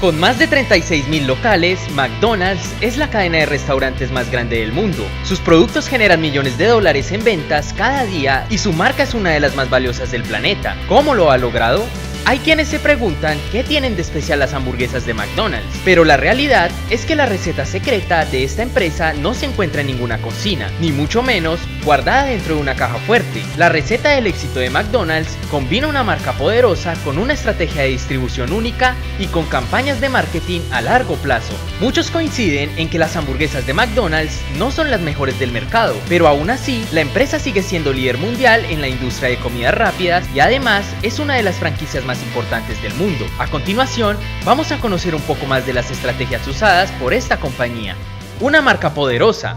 Con más de 36.000 locales, McDonald's es la cadena de restaurantes más grande del mundo. Sus productos generan millones de dólares en ventas cada día y su marca es una de las más valiosas del planeta. ¿Cómo lo ha logrado? Hay quienes se preguntan qué tienen de especial las hamburguesas de McDonald's, pero la realidad es que la receta secreta de esta empresa no se encuentra en ninguna cocina, ni mucho menos guardada dentro de una caja fuerte. La receta del éxito de McDonald's combina una marca poderosa con una estrategia de distribución única y con campañas de marketing a largo plazo. Muchos coinciden en que las hamburguesas de McDonald's no son las mejores del mercado, pero aún así la empresa sigue siendo líder mundial en la industria de comidas rápidas y además es una de las franquicias más importantes del mundo. A continuación, vamos a conocer un poco más de las estrategias usadas por esta compañía. Una marca poderosa,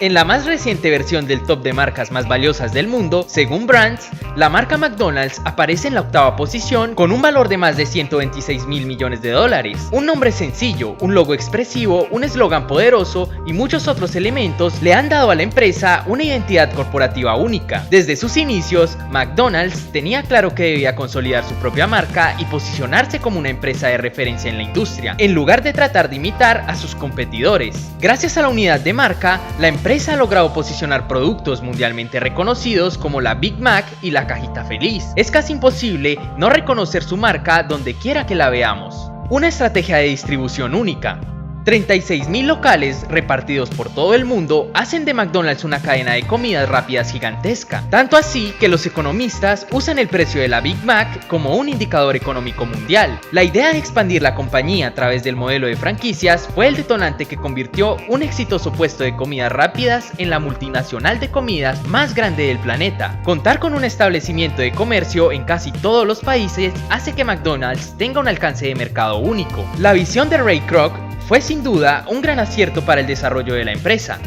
en la más reciente versión del top de marcas más valiosas del mundo, según Brands, la marca McDonald's aparece en la octava posición con un valor de más de 126 mil millones de dólares. Un nombre sencillo, un logo expresivo, un eslogan poderoso y muchos otros elementos le han dado a la empresa una identidad corporativa única. Desde sus inicios, McDonald's tenía claro que debía consolidar su propia marca y posicionarse como una empresa de referencia en la industria, en lugar de tratar de imitar a sus competidores. Gracias a la unidad de marca, la empresa empresa ha logrado posicionar productos mundialmente reconocidos como la Big Mac y la cajita feliz. Es casi imposible no reconocer su marca donde quiera que la veamos. Una estrategia de distribución única. 36.000 locales repartidos por todo el mundo hacen de McDonald's una cadena de comidas rápidas gigantesca, tanto así que los economistas usan el precio de la Big Mac como un indicador económico mundial. La idea de expandir la compañía a través del modelo de franquicias fue el detonante que convirtió un exitoso puesto de comidas rápidas en la multinacional de comidas más grande del planeta. Contar con un establecimiento de comercio en casi todos los países hace que McDonald's tenga un alcance de mercado único. La visión de Ray Kroc fue sin duda un gran acierto para el desarrollo de la empresa.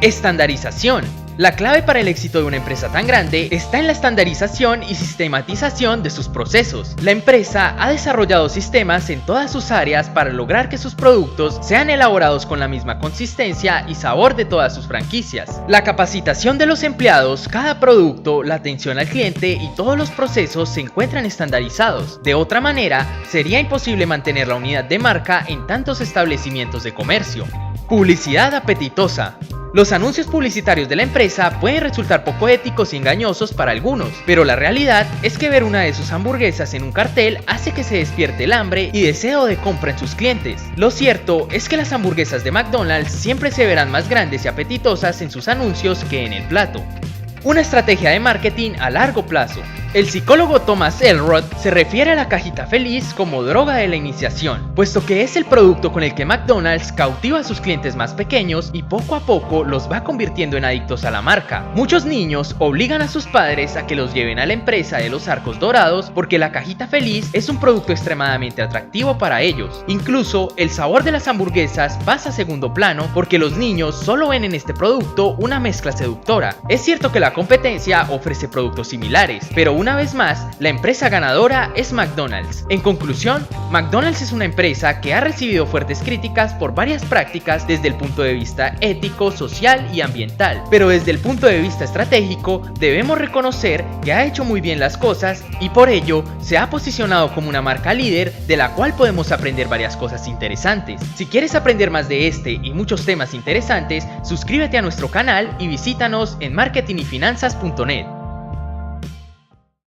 Estandarización. La clave para el éxito de una empresa tan grande está en la estandarización y sistematización de sus procesos. La empresa ha desarrollado sistemas en todas sus áreas para lograr que sus productos sean elaborados con la misma consistencia y sabor de todas sus franquicias. La capacitación de los empleados, cada producto, la atención al cliente y todos los procesos se encuentran estandarizados. De otra manera, sería imposible mantener la unidad de marca en tantos establecimientos de comercio. Publicidad apetitosa. Los anuncios publicitarios de la empresa pueden resultar poco éticos y engañosos para algunos, pero la realidad es que ver una de sus hamburguesas en un cartel hace que se despierte el hambre y deseo de compra en sus clientes. Lo cierto es que las hamburguesas de McDonald's siempre se verán más grandes y apetitosas en sus anuncios que en el plato. Una estrategia de marketing a largo plazo. El psicólogo Thomas Elrod se refiere a la cajita feliz como droga de la iniciación, puesto que es el producto con el que McDonald's cautiva a sus clientes más pequeños y poco a poco los va convirtiendo en adictos a la marca. Muchos niños obligan a sus padres a que los lleven a la empresa de los arcos dorados porque la cajita feliz es un producto extremadamente atractivo para ellos. Incluso el sabor de las hamburguesas pasa a segundo plano porque los niños solo ven en este producto una mezcla seductora. Es cierto que la competencia ofrece productos similares, pero una vez más, la empresa ganadora es McDonald's. En conclusión, McDonald's es una empresa que ha recibido fuertes críticas por varias prácticas desde el punto de vista ético, social y ambiental, pero desde el punto de vista estratégico debemos reconocer que ha hecho muy bien las cosas y por ello se ha posicionado como una marca líder de la cual podemos aprender varias cosas interesantes. Si quieres aprender más de este y muchos temas interesantes, suscríbete a nuestro canal y visítanos en marketingyfinanzas.net.